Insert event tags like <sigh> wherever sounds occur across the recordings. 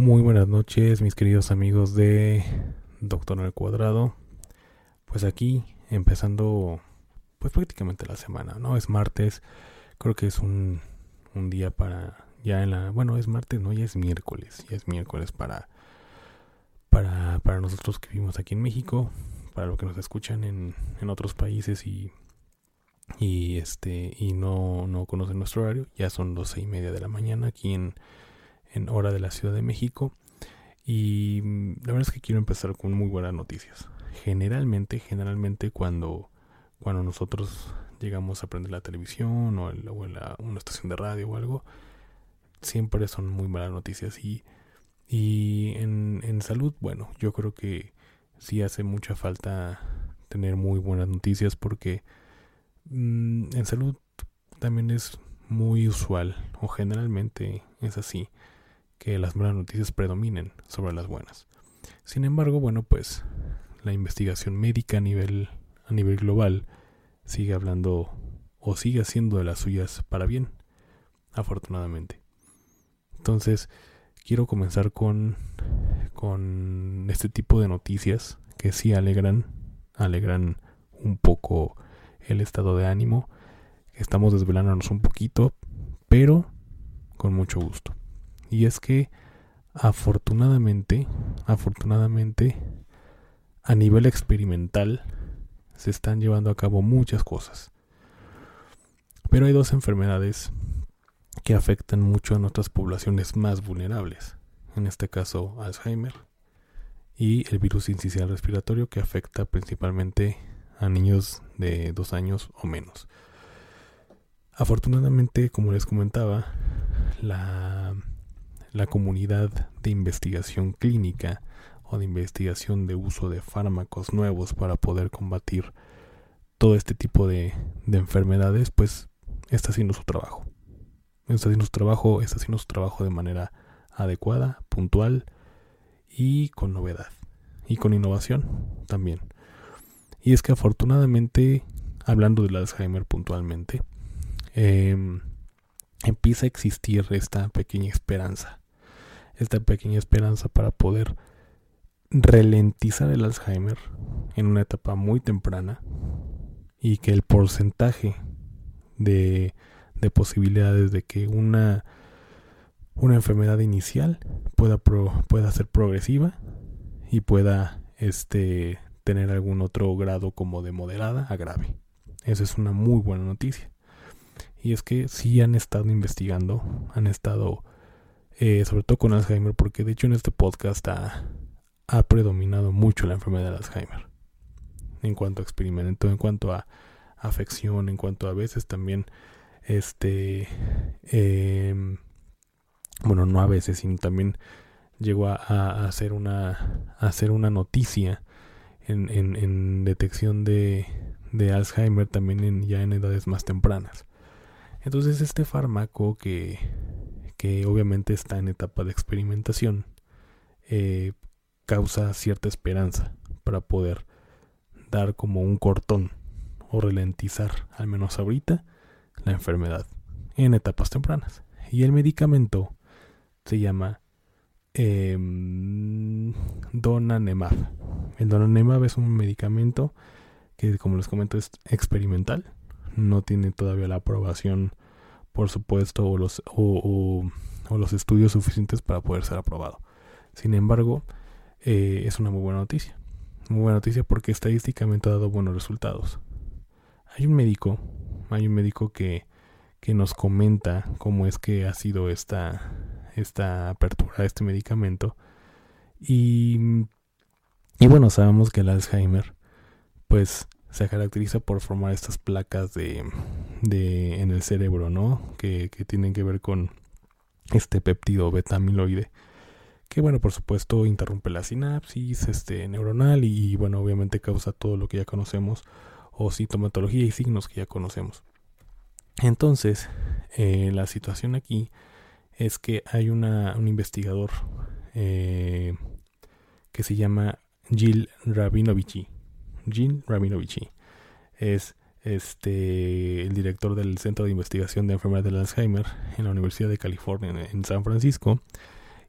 Muy buenas noches, mis queridos amigos de Doctor el Cuadrado. Pues aquí empezando pues prácticamente la semana, ¿no? Es martes. Creo que es un un día para ya en la bueno es martes no ya es miércoles ya es miércoles para para para nosotros que vivimos aquí en México para los que nos escuchan en, en otros países y y este y no no conocen nuestro horario ya son doce y media de la mañana aquí en en hora de la Ciudad de México. Y mm, la verdad es que quiero empezar con muy buenas noticias. Generalmente generalmente cuando cuando nosotros llegamos a prender la televisión o, una estación de radio o algo, siempre son muy malas noticias. Y, y en, en salud, bueno, yo creo que sí hace mucha falta tener muy buenas noticias porque mm, en salud también es muy usual o generalmente es así que las malas noticias predominen sobre las buenas. Sin embargo, bueno, pues la investigación médica a nivel a nivel global sigue hablando o sigue haciendo de las suyas para bien, afortunadamente. Entonces, quiero comenzar con, con este tipo de noticias que sí alegran, alegran un poco el estado de ánimo. Estamos desvelándonos un poquito, pero con mucho gusto. Y es que afortunadamente, afortunadamente, a nivel experimental, se están llevando a cabo muchas cosas. Pero hay dos enfermedades que afectan mucho a nuestras poblaciones más vulnerables. En este caso, Alzheimer y el virus incisional respiratorio que afecta principalmente a niños de dos años o menos. Afortunadamente, como les comentaba, la, la comunidad de investigación clínica o de investigación de uso de fármacos nuevos para poder combatir todo este tipo de, enfermedades, pues está haciendo su trabajo. Está haciendo su trabajo, está haciendo su trabajo de manera adecuada, puntual y con novedad. Y con innovación también. Y es que afortunadamente, hablando del Alzheimer puntualmente, em, empieza a existir esta pequeña esperanza. Esta pequeña esperanza para poder ralentizar el Alzheimer en una etapa muy temprana y que el porcentaje de, de posibilidades de que una, una enfermedad inicial pueda, pueda ser progresiva y pueda este, tener algún otro grado como de moderada a grave. Esa es una muy buena noticia. Y es que sí han estado investigando, han estado, eh, sobre todo con Alzheimer, porque de hecho en este podcast ha, predominado mucho la enfermedad de Alzheimer. En cuanto a experimento, en cuanto a afección, en cuanto a veces también, este, em, bueno, no a veces, sino también llegó a, hacer una, hacer una noticia en, en, detección de, de, Alzheimer también en, ya en edades más tempranas. Entonces este fármaco que, que obviamente está en etapa de experimentación, eh, causa cierta esperanza para poder dar como un cortón o ralentizar, al menos ahorita, la enfermedad en etapas tempranas. Y el medicamento se llama eh, Donanemab. El Donanemab es un medicamento que, como les comento, es experimental. No tiene todavía la aprobación, por supuesto, o los, o los estudios suficientes para poder ser aprobado. Sin embargo, eh, es una muy buena noticia. Muy buena noticia porque estadísticamente ha dado buenos resultados. Hay un médico, hay un médico que, que nos comenta cómo es que ha sido esta, esta apertura de este medicamento. Y, y bueno, sabemos que el Alzheimer, pues se caracteriza por formar estas placas de, de en el cerebro, ¿no? Que, que tienen que ver con este péptido beta amiloide que bueno, por supuesto interrumpe la sinapsis este, neuronal y bueno, obviamente causa todo lo que ya conocemos o sintomatología y signos que ya conocemos. Entonces, eh, la situación aquí es que hay una, un investigador eh, que se llama Jill Rabinovici. Jill Rabinovici es este, el director del Centro de Investigación de Enfermedad del Alzheimer en la Universidad de California en San Francisco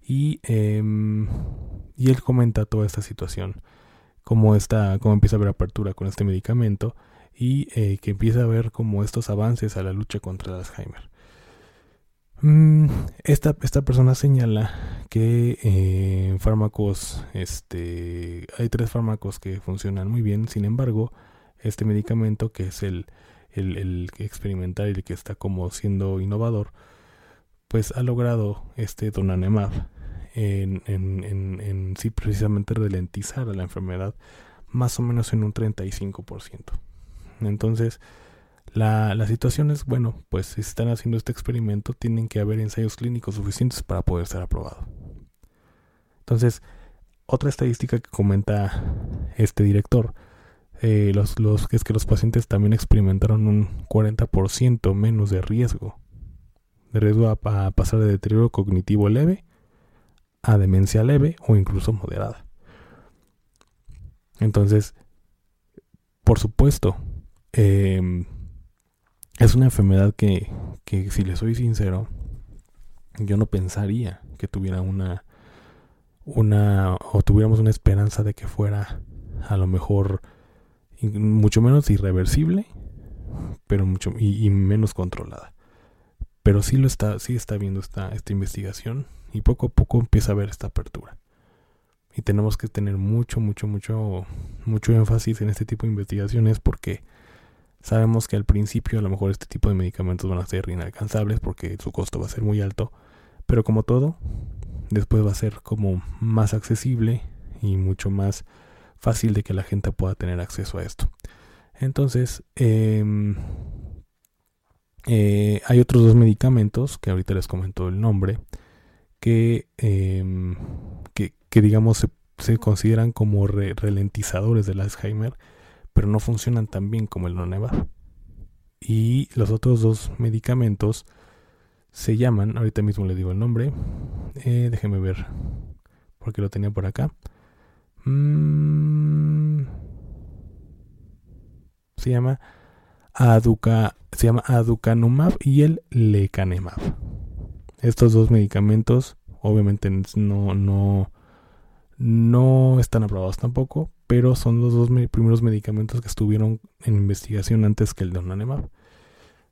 y, em, y él comenta toda esta situación, cómo, está, cómo empieza a haber apertura con este medicamento y eh, que empieza a ver como estos avances a la lucha contra el Alzheimer. Mm, esta, esta, persona señala que eh, fármacos, este, hay tres fármacos que funcionan muy bien, sin embargo, este medicamento que es el, el, el experimental y el que está como siendo innovador, pues ha logrado este donanemab en, en, sí precisamente ralentizar a la enfermedad más o menos en un 35%. Entonces, la, la situación es, bueno, pues si están haciendo este experimento, tienen que haber ensayos clínicos suficientes para poder ser aprobado. Entonces, otra estadística que comenta este director eh, los, los, es que los pacientes también experimentaron un 40% menos de riesgo de riesgo a, pasar de deterioro cognitivo leve a demencia leve o incluso moderada. Entonces, por supuesto, em, es una enfermedad que, que, si le soy sincero, yo no pensaría que tuviera una, una, o tuviéramos una esperanza de que fuera a lo mejor mucho menos irreversible, pero mucho y menos controlada pero sí lo está, sí está viendo esta, esta investigación y poco a poco empieza a ver esta apertura. Y tenemos que tener mucho, mucho, mucho, mucho énfasis en este tipo de investigaciones porque sabemos que al principio a lo mejor este tipo de medicamentos van a ser inalcanzables porque su costo va a ser muy alto, pero como todo, después va a ser como más accesible y mucho más fácil de que la gente pueda tener acceso a esto. Entonces, eh, eh, hay otros dos medicamentos, que ahorita les comento el nombre, que, em, que, digamos se, consideran como ralentizadores del Alzheimer, pero no funcionan tan bien como el Noneva. Y los otros dos medicamentos se llaman, ahorita mismo les digo el nombre, eh, déjenme ver, porque lo tenía por acá. Mm, se llama Aduca, se llama Aducanumab y el Lecanemab. Estos dos medicamentos obviamente no, no, no están aprobados tampoco, pero son los dos primeros medicamentos que estuvieron en investigación antes que el Donanemab.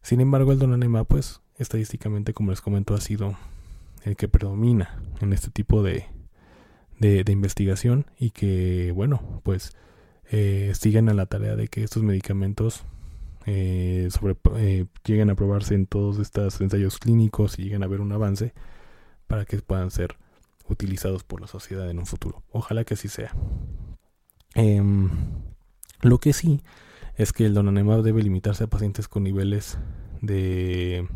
Sin embargo, el Donanemab, pues, estadísticamente, como les comento, ha sido el que predomina en este tipo de, de, investigación y que, bueno, pues, eh, siguen a la tarea de que estos medicamentos eh, eh, lleguen a probarse en todos estos ensayos clínicos y lleguen a ver un avance para que puedan ser utilizados por la sociedad en un futuro. Ojalá que así sea. Em, lo que sí es que el donanemab debe limitarse a pacientes con niveles de,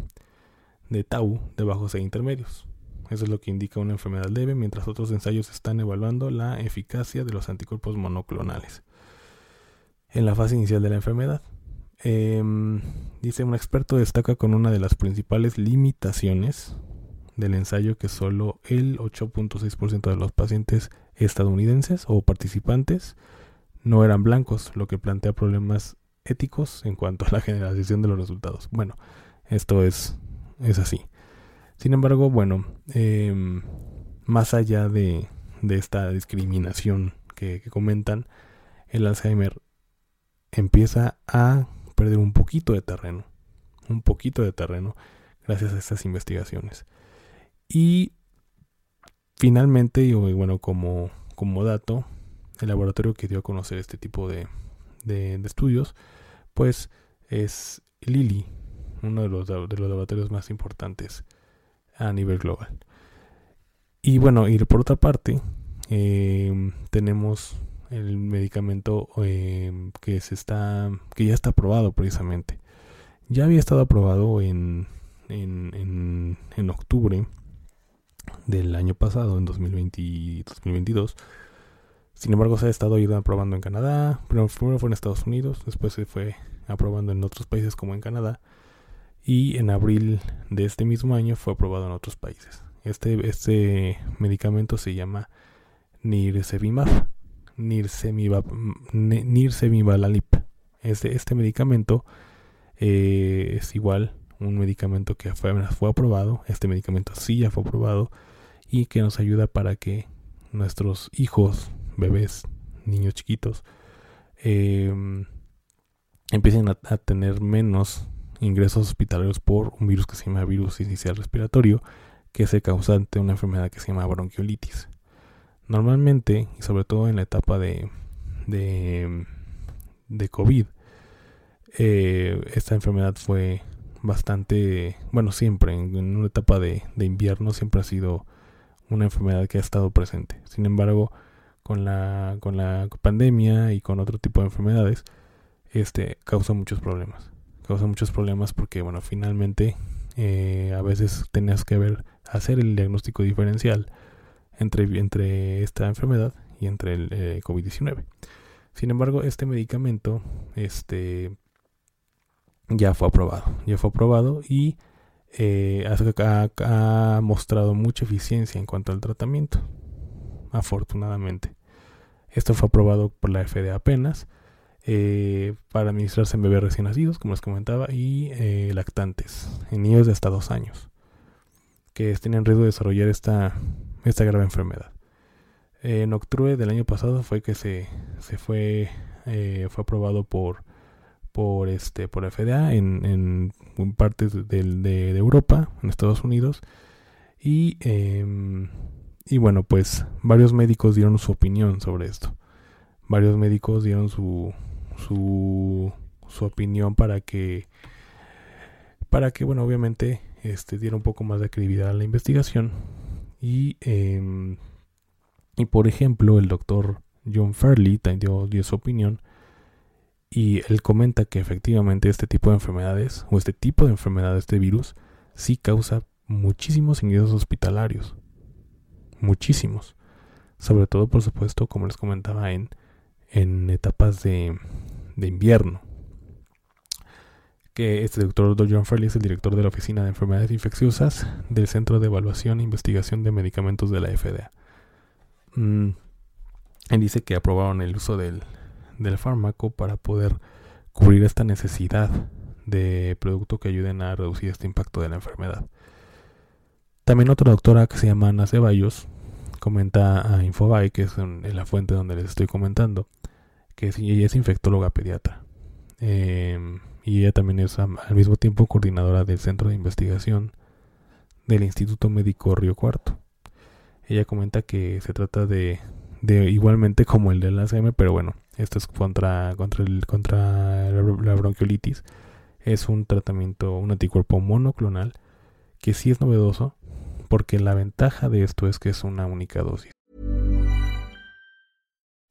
de tau de bajos e intermedios. Eso es lo que indica una enfermedad leve, mientras otros ensayos están evaluando la eficacia de los anticuerpos monoclonales en la fase inicial de la enfermedad. Em, dice, un experto destaca con una de las principales limitaciones del ensayo que solo el 8.6% de los pacientes estadounidenses o participantes no eran blancos, lo que plantea problemas éticos en cuanto a la generalización de los resultados. Bueno, esto es, es así. Sin embargo, bueno, em, más allá de, de, esta discriminación que comentan, el Alzheimer empieza a perder un poquito de terreno, un poquito de terreno gracias a estas investigaciones. Y finalmente, y bueno, como, como dato, el laboratorio que dio a conocer este tipo de, de, estudios, pues es Lilly, uno de los, de los laboratorios más importantes a nivel global. Y bueno, y por otra parte, eh, tenemos el medicamento em, que se está que ya está aprobado precisamente ya había estado aprobado en en, en, octubre del año pasado en 2020, 2022 sin embargo se ha estado aprobando en Canadá. Primero fue en Estados Unidos después se fue aprobando en otros países como en Canadá. Y en abril de este mismo año fue aprobado en otros países. Este este medicamento se llama Nirsevimab Nirsemibalalip. Este, este medicamento eh, es igual un medicamento que fue, fue aprobado. Este medicamento sí ya fue aprobado y que nos ayuda para que nuestros hijos, bebés, niños chiquitos, em, empiecen a, tener menos ingresos hospitalarios por un virus que se llama virus inicial respiratorio, que es el causante de una enfermedad que se llama bronquiolitis. Normalmente, y sobre todo en la etapa de, de, de COVID, eh, esta enfermedad fue bastante, bueno, siempre, en, una etapa de, invierno siempre ha sido una enfermedad que ha estado presente. Sin embargo, con la, con la pandemia y con otro tipo de enfermedades, este causa muchos problemas. Causa muchos problemas porque, bueno, finalmente eh, a veces tenías que ver, hacer el diagnóstico diferencial entre, entre esta enfermedad y entre el eh, COVID-19. Sin embargo, este medicamento este, ya fue aprobado. Ya fue aprobado y eh, ha, mostrado mucha eficiencia en cuanto al tratamiento. Afortunadamente. Esto fue aprobado por la FDA apenas. Eh, para administrarse en bebés recién nacidos, como les comentaba, y lactantes, en niños de hasta dos años, que tienen riesgo de desarrollar esta esta grave enfermedad. En octubre del año pasado fue que se, se fue, eh, fue aprobado por, por, este, por FDA en, en partes de, de, Europa, en Estados Unidos. Y, em, y bueno, pues varios médicos dieron su opinión sobre esto. Varios médicos dieron su, su, su opinión para que, para que, bueno, obviamente, este, diera un poco más de credibilidad a la investigación y, em, y por ejemplo, el doctor John Fairley dio, dio su opinión y él comenta que efectivamente este tipo de enfermedades o este tipo de enfermedades de virus sí causa muchísimos ingresos hospitalarios. Muchísimos. Sobre todo, por supuesto, como les comentaba, en, en etapas de, de invierno que este doctor John Farley es el director de la Oficina de Enfermedades Infecciosas del Centro de Evaluación e Investigación de Medicamentos de la FDA. Mm, él dice que aprobaron el uso del, del fármaco para poder cubrir esta necesidad de producto que ayuden a reducir este impacto de la enfermedad. También otra doctora que se llama Ana Ceballos comenta a Infobae, que es la fuente donde les estoy comentando, que ella es infectóloga pediatra. Eh, y ella también es al mismo tiempo coordinadora del Centro de Investigación del Instituto Médico Río Cuarto. Ella comenta que se trata de, de igualmente como el del ACM, pero bueno, esto es contra, contra, el, contra la bronquiolitis. Es un tratamiento, un anticuerpo monoclonal que sí es novedoso porque la ventaja de esto es que es una única dosis.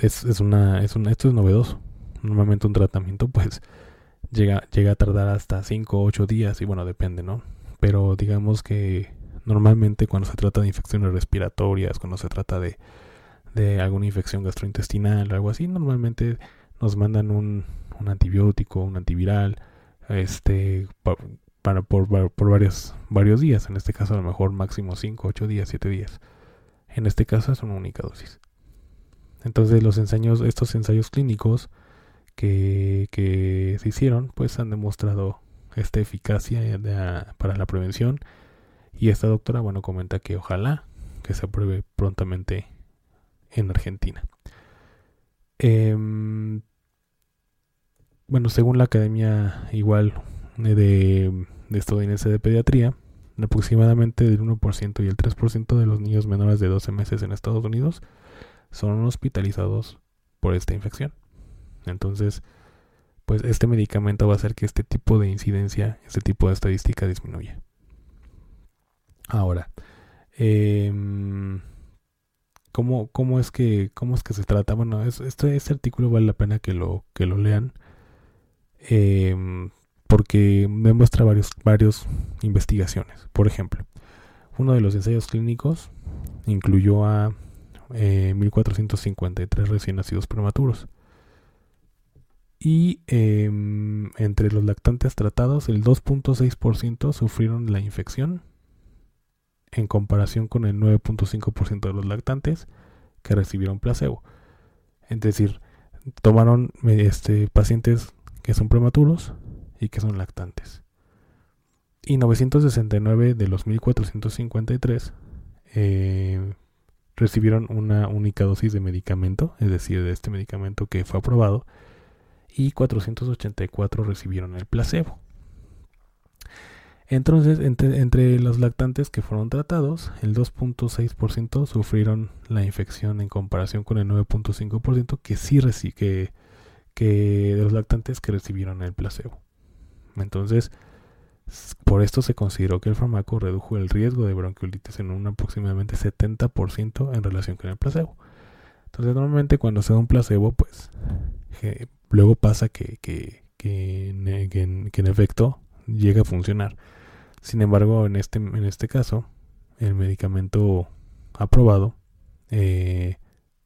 Es, una, es una, esto es novedoso. Normalmente un tratamiento <laughs> pues llega, llega a tardar hasta 5 o 8 días y bueno, depende, ¿no? Pero digamos que Normalmente cuando se trata de infecciones respiratorias, cuando se trata de, de alguna infección gastrointestinal o algo así, normalmente nos mandan un, un antibiótico, un antiviral, este, para, por, por varios, varios días. En este caso a lo mejor máximo 5, 8 días, 7 días. En este caso es una única dosis. Entonces los ensayos, estos ensayos clínicos que, se hicieron, pues han demostrado esta eficacia para la prevención. Y esta doctora, bueno, comenta que ojalá que se apruebe prontamente en Argentina. Em, bueno, según la Academia igual de, de estadounidense de pediatría, aproximadamente del 1% y el 3% de los niños menores de 12 meses en Estados Unidos son hospitalizados por esta infección. Entonces, pues este medicamento va a hacer que este tipo de incidencia, este tipo de estadística disminuya. Ahora, em, ¿cómo, cómo, es que, ¿cómo es que se trata? Bueno, este, este, artículo vale la pena que lo, que lo lean. Em, porque demuestra varios, varios investigaciones. Por ejemplo, uno de los ensayos clínicos incluyó a 1453 eh, recién nacidos prematuros. Y em, entre los lactantes tratados, el 2.6% sufrieron la infección en comparación con el 9.5% de los lactantes que recibieron placebo. Es decir, tomaron este, pacientes que son prematuros y que son lactantes. Y 969 de los 1453 eh, recibieron una única dosis de medicamento, es decir, de este medicamento que fue aprobado, y 484 recibieron el placebo. Entonces, entre, los lactantes que fueron tratados, el 2.6% sufrieron la infección en comparación con el 9.5% que sí que, que de los lactantes que recibieron el placebo. Entonces, por esto se consideró que el fármaco redujo el riesgo de bronquiolitis en un aproximadamente 70% en relación con el placebo. Entonces, normalmente cuando se da un placebo, pues luego pasa que, en, efecto llega a funcionar. Sin embargo, en este, en este caso, el medicamento aprobado eh,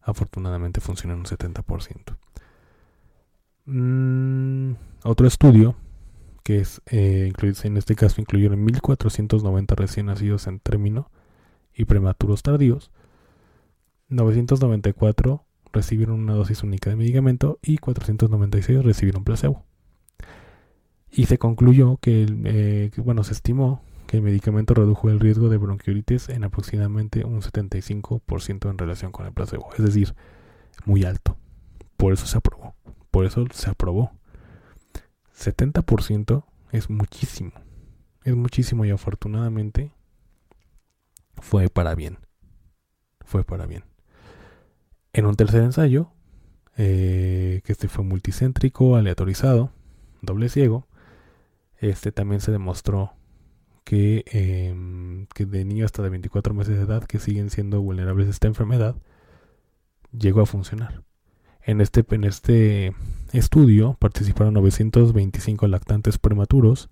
afortunadamente funciona en un 70%. Mm, otro estudio que es, eh, en este caso incluyeron 1.490 recién nacidos en término y prematuros tardíos, 994 recibieron una dosis única de medicamento y 496 recibieron placebo. Y se concluyó eh, que, bueno, se estimó que el medicamento redujo el riesgo de bronquiolitis en aproximadamente un 75% en relación con el placebo, es decir, muy alto. Por eso se aprobó. Por eso se aprobó. 70% es muchísimo. Es muchísimo y afortunadamente fue para bien. Fue para bien. En un tercer ensayo, eh, que este fue multicéntrico, aleatorizado, doble ciego, este también se demostró que, em, que de niños hasta de 24 meses de edad que siguen siendo vulnerables a esta enfermedad, llegó a funcionar. En este, en este estudio participaron 925 lactantes prematuros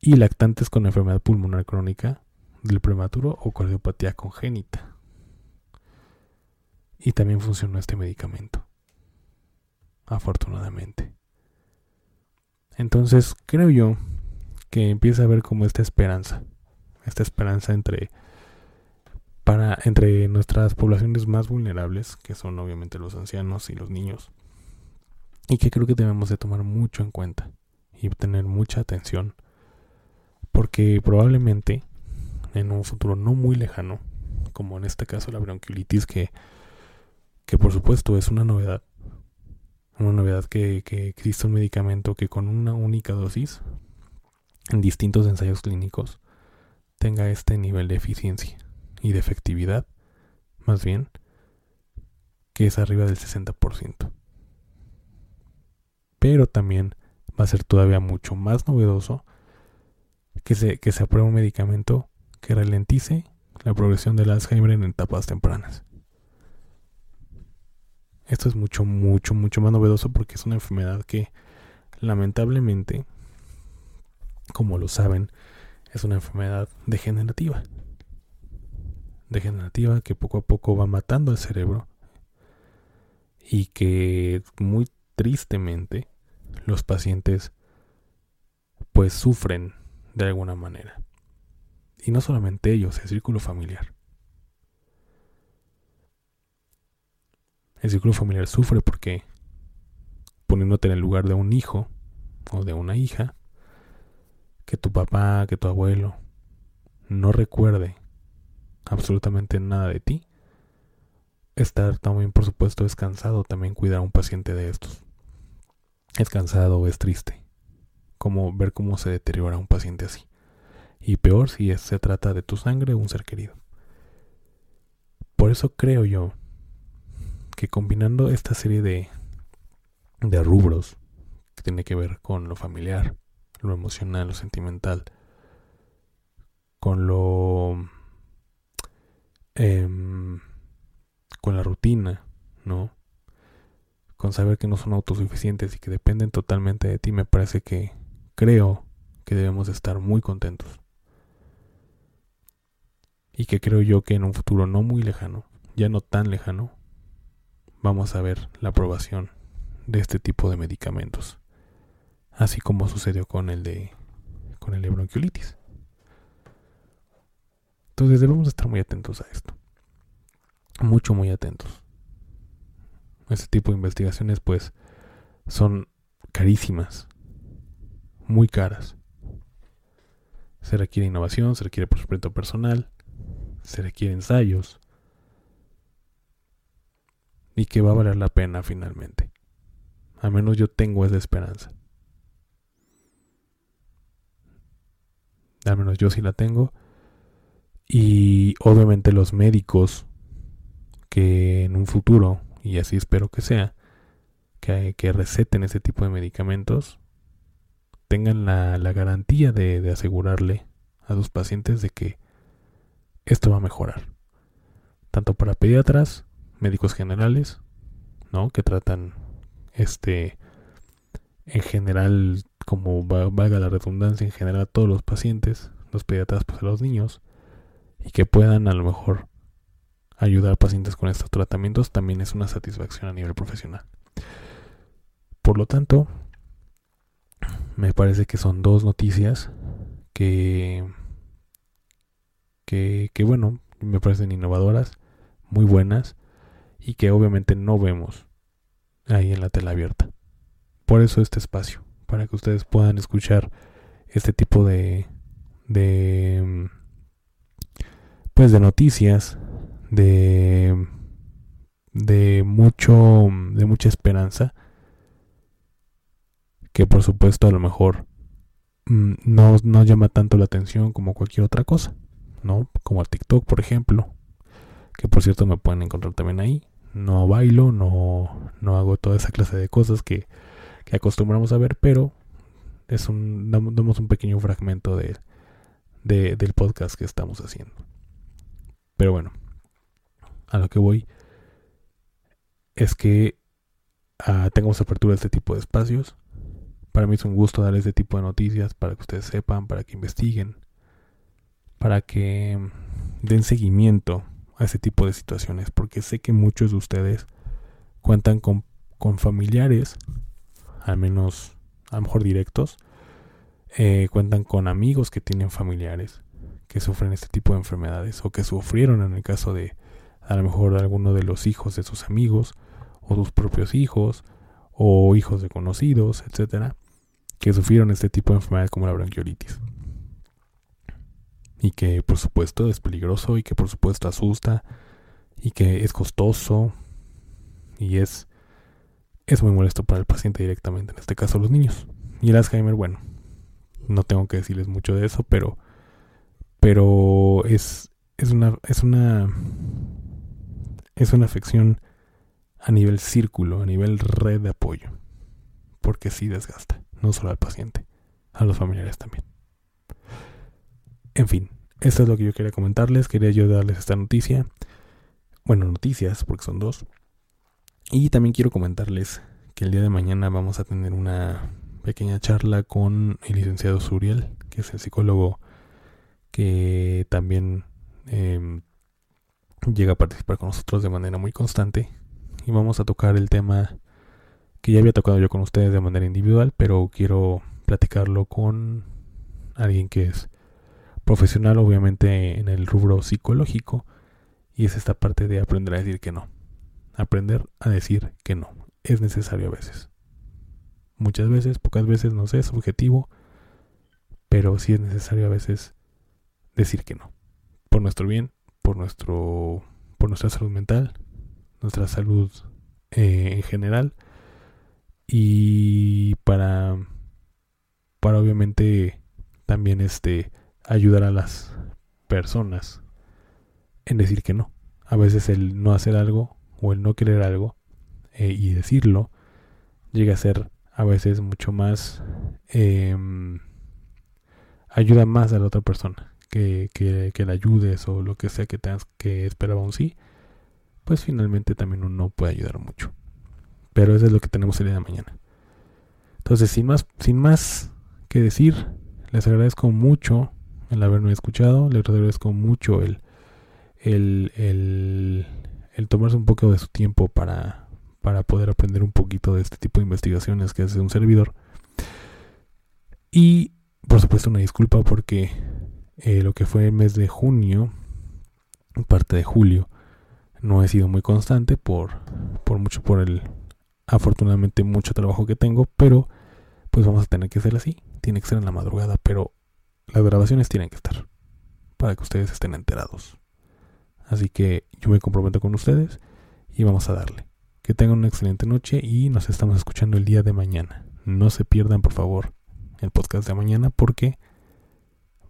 y lactantes con enfermedad pulmonar crónica del prematuro o cardiopatía congénita. Y también funcionó este medicamento. Afortunadamente. Entonces creo yo que empieza a haber como esta esperanza. Esta esperanza entre para entre nuestras poblaciones más vulnerables, que son obviamente los ancianos y los niños, y que creo que debemos de tomar mucho en cuenta y tener mucha atención, porque probablemente en un futuro no muy lejano, como en este caso la bronquiolitis, que, que por supuesto es una novedad, una novedad que, que existe un medicamento que con una única dosis, en distintos ensayos clínicos, tenga este nivel de eficiencia y de efectividad, más bien, que es arriba del 60%. Pero también va a ser todavía mucho más novedoso que se, que se apruebe un medicamento que ralentice la progresión del Alzheimer en etapas tempranas. Esto es mucho, mucho, mucho más novedoso porque es una enfermedad que lamentablemente, como lo saben, es una enfermedad degenerativa degenerativa que poco a poco va matando el cerebro y que muy tristemente los pacientes pues sufren de alguna manera. Y no solamente ellos, el círculo familiar. El círculo familiar sufre porque poniéndote en el lugar de un hijo o de una hija, que tu papá, que tu abuelo no recuerde absolutamente nada de ti, estar también, por supuesto, descansado, también cuidar a un paciente de estos. Es cansado es triste. Como ver cómo se deteriora un paciente así. Y peor si se trata de tu sangre o un ser querido. Por eso creo yo que combinando esta serie de, de rubros que tiene que ver con lo familiar, lo emocional, lo sentimental, con lo... Em, con la rutina, ¿no? Con saber que no son autosuficientes y que dependen totalmente de ti, me parece que creo que debemos estar muy contentos. Y que creo yo que en un futuro no muy lejano, ya no tan lejano, vamos a ver la aprobación de este tipo de medicamentos, así como sucedió con el de con el de bronquiolitis. Entonces debemos estar muy atentos a esto. Mucho, muy atentos. Este tipo de investigaciones pues son carísimas, muy caras. Se requiere innovación, se requiere presupuesto personal, se requiere ensayos, y que va a valer la pena finalmente. Al menos yo tengo esa esperanza. Al menos yo sí la tengo. Y obviamente los médicos que en un futuro, y así espero que sea, que, receten ese tipo de medicamentos, tengan la, la garantía de, de asegurarle a sus pacientes de que esto va a mejorar. Tanto para pediatras médicos generales, ¿no? Que tratan, este, en general, como valga la redundancia, en general a todos los pacientes, los pediatras, pues a los niños, y que puedan a lo mejor ayudar a pacientes con estos tratamientos, también es una satisfacción a nivel profesional. Por lo tanto, me parece que son dos noticias que, que, que bueno, me parecen innovadoras, muy buenas y que obviamente no vemos ahí en la tela abierta. Por eso este espacio, para que ustedes puedan escuchar este tipo de de pues de noticias de de mucho de mucha esperanza que por supuesto a lo mejor mm, no, no llama tanto la atención como cualquier otra cosa, ¿no? Como el TikTok, por ejemplo, que por cierto me pueden encontrar también ahí, no bailo, no, no hago toda esa clase de cosas que, acostumbramos a ver, pero es un, damos un pequeño fragmento de, del podcast que estamos haciendo. Pero bueno, a lo que voy es que uh, tengamos apertura a este tipo de espacios. Para mí es un gusto darles este tipo de noticias para que ustedes sepan, para que investiguen, para que den seguimiento a ese tipo de situaciones, porque sé que muchos de ustedes cuentan con, con familiares, al menos a lo mejor directos, eh, cuentan con amigos que tienen familiares que sufren este tipo de enfermedades o que sufrieron en el caso de a lo mejor alguno de los hijos de sus amigos o sus propios hijos o hijos de conocidos, etcétera, que sufrieron este tipo de enfermedad como la bronquiolitis y que por supuesto es peligroso y que por supuesto asusta y que es costoso y es es muy molesto para el paciente directamente, en este caso los niños. Y el Alzheimer, bueno, no tengo que decirles mucho de eso, pero pero es es una es una es una afección a nivel círculo, a nivel red de apoyo, porque sí desgasta, no solo al paciente, a los familiares también. En fin, esto es lo que yo quería comentarles. Quería yo darles esta noticia. Bueno, noticias, porque son dos. Y también quiero comentarles que el día de mañana vamos a tener una pequeña charla con el licenciado Suriel, que es el psicólogo que también em, llega a participar con nosotros de manera muy constante y vamos a tocar el tema que ya había tocado yo con ustedes de manera individual, pero quiero platicarlo con alguien que es profesional, obviamente en el rubro psicológico, y es esta parte de aprender a decir que no. Aprender a decir que no. Es necesario a veces. Muchas veces, pocas veces, no sé, es subjetivo, pero sí es necesario a veces decir que no. Por nuestro bien, por nuestro por nuestra salud mental, nuestra salud eh, en general y para para obviamente también este ayudar a las personas en decir que no. A veces el no hacer algo o el no querer algo eh, y decirlo llega a ser a veces mucho más em, ayuda más a la otra persona que, que, que la ayudes o lo que sea que tengas que esperaba un sí pues finalmente también uno puede ayudar mucho pero eso es lo que tenemos el día de mañana entonces sin más sin más que decir les agradezco mucho el haberme escuchado les agradezco mucho el el, el, el tomarse un poco de su tiempo para, para poder aprender un poquito de este tipo de investigaciones que hace un servidor. Y por supuesto una disculpa porque eh, lo que fue el mes de junio, parte de julio, no he sido muy constante por, por mucho por el afortunadamente mucho trabajo que tengo, pero pues vamos a tener que hacer así, tiene que ser en la madrugada, pero las grabaciones tienen que estar para que ustedes estén enterados. Así que yo me comprometo con ustedes y vamos a darle. Que tengan una excelente noche y nos estamos escuchando el día de mañana. No se pierdan, por favor, el podcast de mañana porque